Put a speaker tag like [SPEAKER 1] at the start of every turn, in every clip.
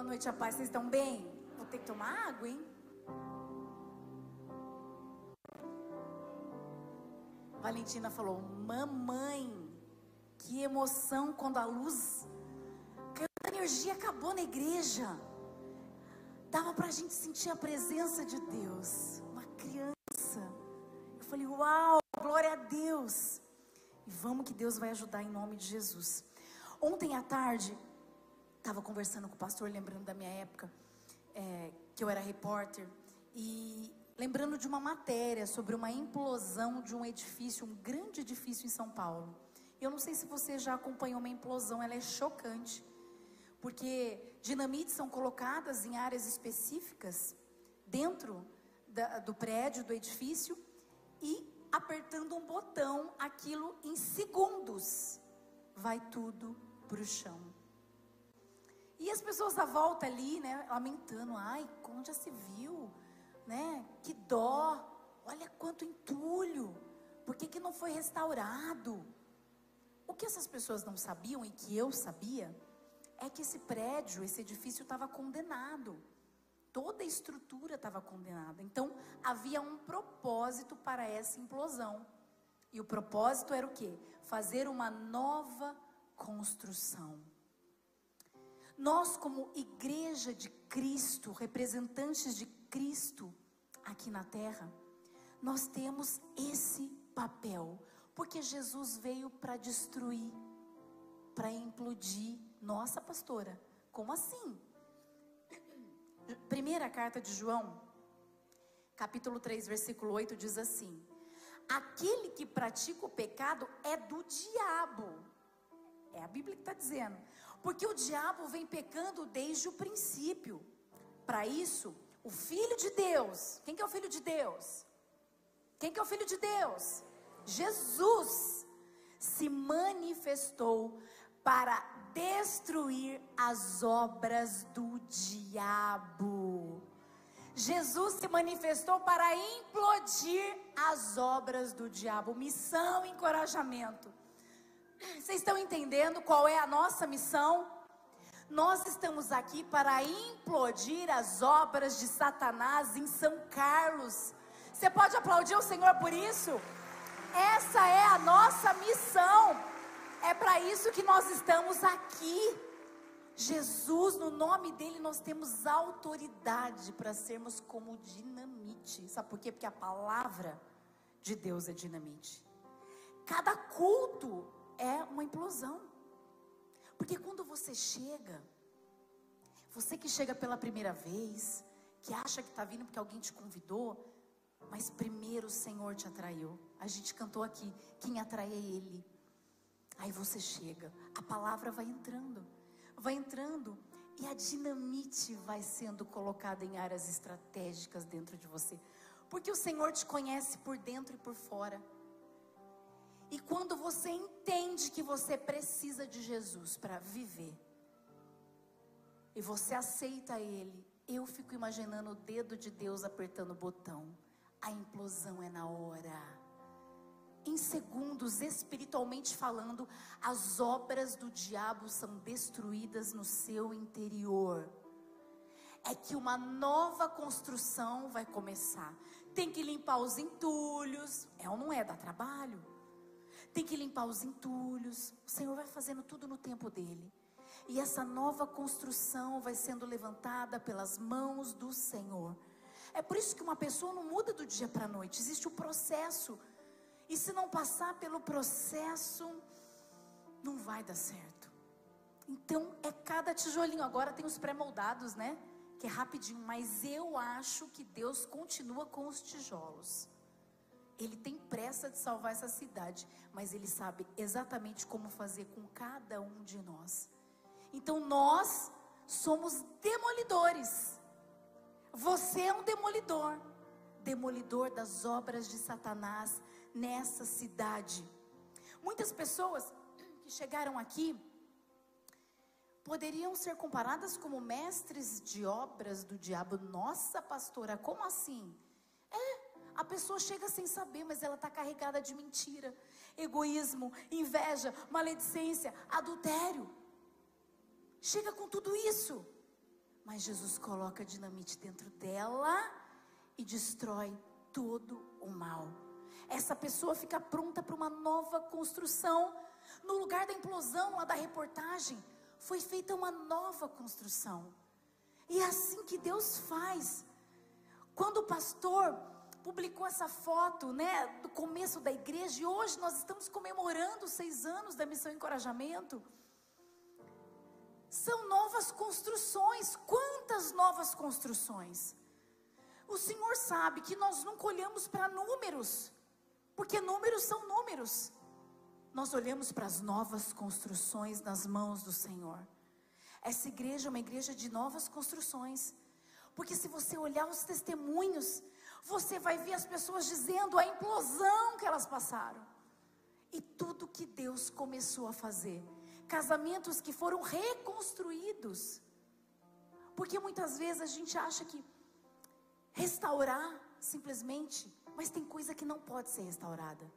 [SPEAKER 1] Boa noite, a paz. Vocês estão bem? Vou ter que tomar água, hein? Valentina falou: Mamãe, que emoção quando a luz, a energia acabou na igreja. Dava para a gente sentir a presença de Deus. Uma criança. Eu falei: Uau, glória a Deus. E vamos que Deus vai ajudar em nome de Jesus. Ontem à tarde, estava conversando com o pastor, lembrando da minha época, é, que eu era repórter, e lembrando de uma matéria sobre uma implosão de um edifício, um grande edifício em São Paulo. Eu não sei se você já acompanhou uma implosão, ela é chocante, porque dinamites são colocadas em áreas específicas dentro da, do prédio, do edifício, e apertando um botão, aquilo em segundos vai tudo para o chão. E as pessoas à volta ali, né, lamentando, ai, onde já se viu, né? Que dó, olha quanto entulho, por que, que não foi restaurado? O que essas pessoas não sabiam e que eu sabia é que esse prédio, esse edifício estava condenado. Toda a estrutura estava condenada. Então, havia um propósito para essa implosão. E o propósito era o quê? Fazer uma nova construção. Nós, como igreja de Cristo, representantes de Cristo aqui na terra, nós temos esse papel, porque Jesus veio para destruir, para implodir. Nossa, pastora, como assim? Primeira carta de João, capítulo 3, versículo 8 diz assim: Aquele que pratica o pecado é do diabo. É a Bíblia que está dizendo. Porque o diabo vem pecando desde o princípio. Para isso, o Filho de Deus, quem que é o Filho de Deus? Quem que é o Filho de Deus? Jesus se manifestou para destruir as obras do diabo. Jesus se manifestou para implodir as obras do diabo. Missão, encorajamento. Vocês estão entendendo qual é a nossa missão? Nós estamos aqui para implodir as obras de Satanás em São Carlos. Você pode aplaudir o Senhor por isso? Essa é a nossa missão. É para isso que nós estamos aqui. Jesus, no nome dele, nós temos autoridade para sermos como dinamite. Sabe por quê? Porque a palavra de Deus é dinamite. Cada culto é uma implosão. Porque quando você chega, você que chega pela primeira vez, que acha que está vindo porque alguém te convidou, mas primeiro o Senhor te atraiu. A gente cantou aqui: quem atrai é Ele. Aí você chega, a palavra vai entrando, vai entrando, e a dinamite vai sendo colocada em áreas estratégicas dentro de você, porque o Senhor te conhece por dentro e por fora. Quando você entende que você precisa de Jesus para viver, e você aceita Ele, eu fico imaginando o dedo de Deus apertando o botão. A implosão é na hora em segundos, espiritualmente falando, as obras do diabo são destruídas no seu interior. É que uma nova construção vai começar. Tem que limpar os entulhos. É ou não é? Dá trabalho. Tem que limpar os entulhos. O Senhor vai fazendo tudo no tempo dele. E essa nova construção vai sendo levantada pelas mãos do Senhor. É por isso que uma pessoa não muda do dia para a noite. Existe o processo e se não passar pelo processo, não vai dar certo. Então é cada tijolinho. Agora tem os pré-moldados, né? Que é rapidinho. Mas eu acho que Deus continua com os tijolos. Ele tem pressa de salvar essa cidade, mas ele sabe exatamente como fazer com cada um de nós. Então nós somos demolidores. Você é um demolidor, demolidor das obras de Satanás, nessa cidade. Muitas pessoas que chegaram aqui poderiam ser comparadas como mestres de obras do diabo. Nossa, pastora, como assim? A pessoa chega sem saber, mas ela está carregada de mentira, egoísmo, inveja, maledicência, adultério. Chega com tudo isso. Mas Jesus coloca dinamite dentro dela e destrói todo o mal. Essa pessoa fica pronta para uma nova construção. No lugar da implosão lá da reportagem, foi feita uma nova construção. E é assim que Deus faz. Quando o pastor publicou essa foto, né, do começo da igreja, e hoje nós estamos comemorando seis anos da missão Encorajamento. São novas construções. Quantas novas construções? O Senhor sabe que nós não olhamos para números, porque números são números. Nós olhamos para as novas construções nas mãos do Senhor. Essa igreja é uma igreja de novas construções. Porque se você olhar os testemunhos, você vai ver as pessoas dizendo a implosão que elas passaram. E tudo que Deus começou a fazer. Casamentos que foram reconstruídos. Porque muitas vezes a gente acha que restaurar simplesmente, mas tem coisa que não pode ser restaurada.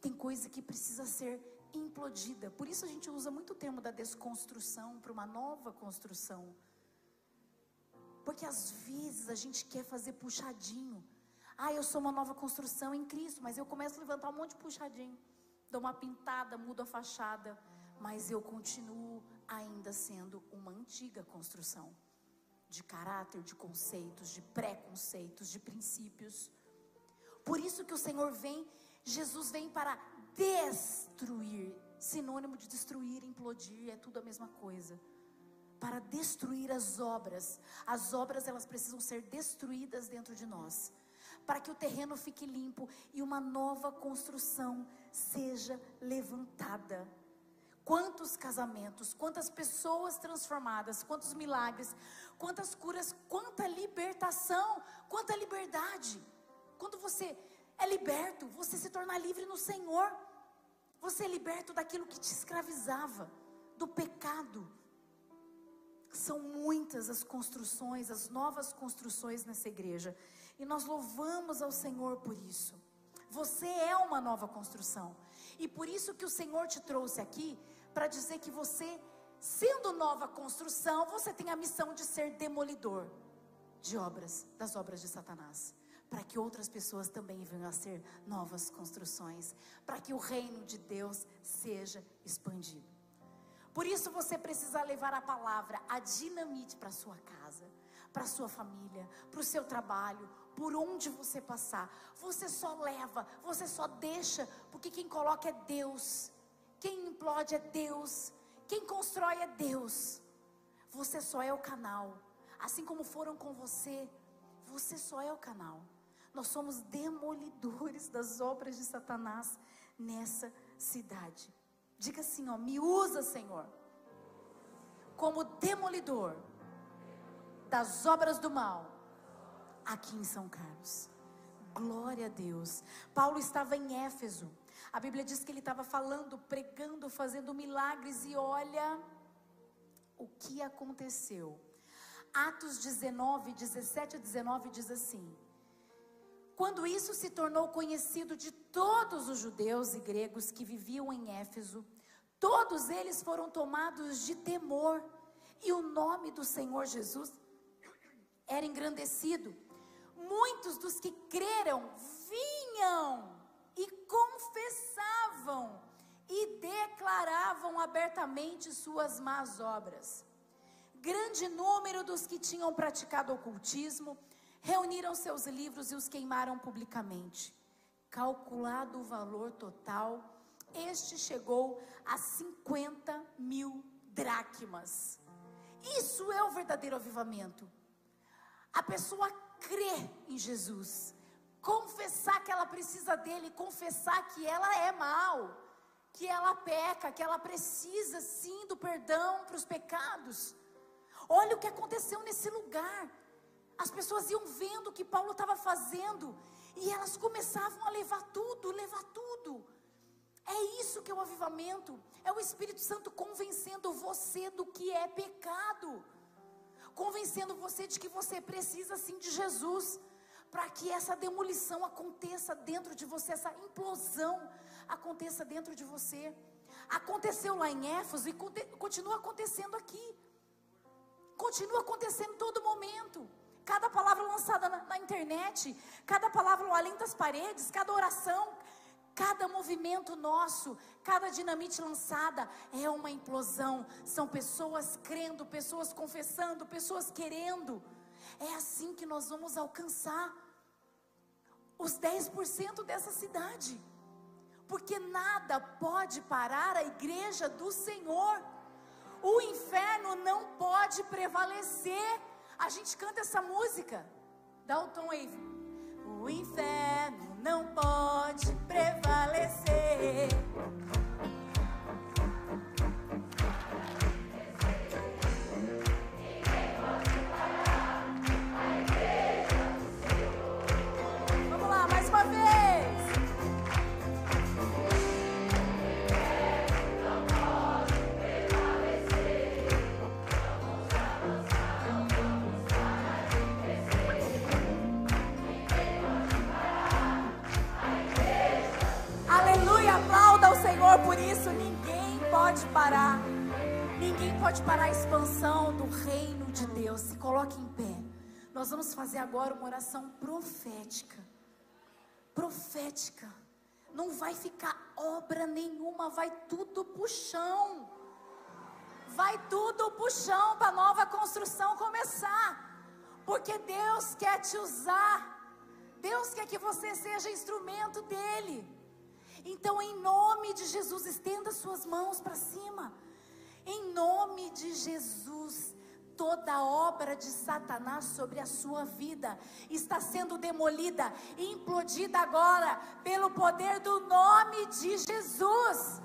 [SPEAKER 1] Tem coisa que precisa ser implodida. Por isso a gente usa muito o termo da desconstrução para uma nova construção. Porque às vezes a gente quer fazer puxadinho. Ah, eu sou uma nova construção em Cristo, mas eu começo a levantar um monte de puxadinho. Dou uma pintada, mudo a fachada, mas eu continuo ainda sendo uma antiga construção de caráter, de conceitos, de preconceitos, de princípios. Por isso que o Senhor vem, Jesus vem para destruir. Sinônimo de destruir, implodir, é tudo a mesma coisa. Para destruir as obras. As obras elas precisam ser destruídas dentro de nós, para que o terreno fique limpo e uma nova construção seja levantada. Quantos casamentos, quantas pessoas transformadas, quantos milagres, quantas curas, quanta libertação, quanta liberdade. Quando você é liberto, você se torna livre no Senhor. Você é liberto daquilo que te escravizava, do pecado. São muitas as construções, as novas construções nessa igreja. E nós louvamos ao Senhor por isso. Você é uma nova construção. E por isso que o Senhor te trouxe aqui para dizer que você, sendo nova construção, você tem a missão de ser demolidor de obras, das obras de Satanás para que outras pessoas também venham a ser novas construções, para que o reino de Deus seja expandido. Por isso você precisa levar a palavra, a dinamite para sua casa, para sua família, para o seu trabalho, por onde você passar. Você só leva, você só deixa, porque quem coloca é Deus. Quem implode é Deus. Quem constrói é Deus. Você só é o canal. Assim como foram com você, você só é o canal. Nós somos demolidores das obras de Satanás nessa cidade. Diga assim, ó, me usa, Senhor, como demolidor das obras do mal aqui em São Carlos. Glória a Deus. Paulo estava em Éfeso. A Bíblia diz que ele estava falando, pregando, fazendo milagres e olha o que aconteceu. Atos 19, 17 a 19 diz assim: quando isso se tornou conhecido de todos os judeus e gregos que viviam em Éfeso, todos eles foram tomados de temor, e o nome do Senhor Jesus era engrandecido. Muitos dos que creram vinham e confessavam e declaravam abertamente suas más obras. Grande número dos que tinham praticado ocultismo reuniram seus livros e os queimaram publicamente. Calculado o valor total, este chegou a 50 mil dracmas. Isso é o verdadeiro avivamento. A pessoa crê em Jesus, confessar que ela precisa dele, confessar que ela é mal, que ela peca, que ela precisa sim do perdão para os pecados. Olha o que aconteceu nesse lugar. As pessoas iam vendo o que Paulo estava fazendo e elas começavam a levar tudo, levar tudo. É isso que é o avivamento. É o Espírito Santo convencendo você do que é pecado. Convencendo você de que você precisa sim de Jesus. Para que essa demolição aconteça dentro de você, essa implosão aconteça dentro de você. Aconteceu lá em Éfeso e continua acontecendo aqui. continua acontecendo todo momento. Cada palavra lançada na, na internet, cada palavra além das paredes, cada oração, cada movimento nosso, cada dinamite lançada é uma implosão. São pessoas crendo, pessoas confessando, pessoas querendo. É assim que nós vamos alcançar os 10% dessa cidade. Porque nada pode parar a igreja do Senhor. O inferno não pode prevalecer. A gente canta essa música. Tom aí. O inferno pode parar. Ninguém pode parar a expansão do reino de Deus. Se coloque em pé. Nós vamos fazer agora uma oração profética. Profética. Não vai ficar obra nenhuma, vai tudo pro chão. Vai tudo pro chão para nova construção começar. Porque Deus quer te usar. Deus quer que você seja instrumento dele. Então, em nome de Jesus, estenda suas mãos para cima. Em nome de Jesus, toda obra de Satanás sobre a sua vida está sendo demolida, implodida agora, pelo poder do nome de Jesus.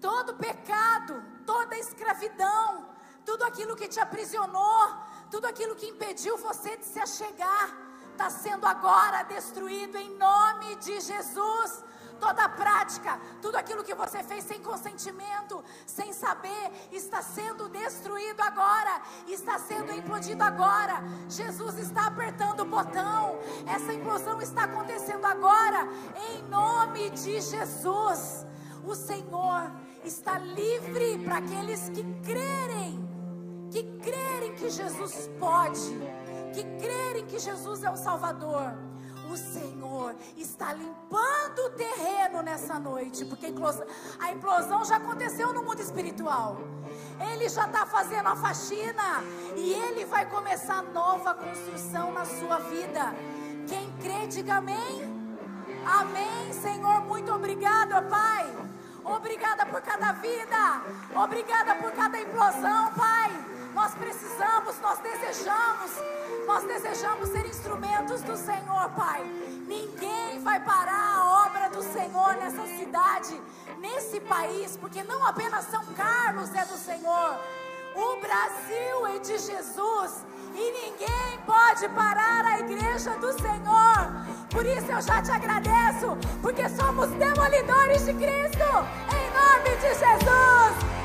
[SPEAKER 1] Todo pecado, toda escravidão, tudo aquilo que te aprisionou, tudo aquilo que impediu você de se achegar, está sendo agora destruído em nome de Jesus toda prática, tudo aquilo que você fez sem consentimento, sem saber, está sendo destruído agora, está sendo implodido agora. Jesus está apertando o botão, essa implosão está acontecendo agora, em nome de Jesus. O Senhor está livre para aqueles que crerem, que crerem que Jesus pode, que crerem que Jesus é o Salvador o Senhor está limpando o terreno nessa noite, porque a implosão já aconteceu no mundo espiritual. Ele já está fazendo a faxina e ele vai começar nova construção na sua vida. Quem crê, diga amém. Amém, Senhor. Muito obrigada, Pai. Obrigada por cada vida. Obrigada por cada implosão, Pai. Nós precisamos, nós desejamos nós desejamos ser instrumentos do Senhor, Pai. Ninguém vai parar a obra do Senhor nessa cidade, nesse país, porque não apenas São Carlos é do Senhor, o Brasil é de Jesus. E ninguém pode parar a igreja do Senhor. Por isso eu já te agradeço, porque somos demolidores de Cristo. Em nome de Jesus.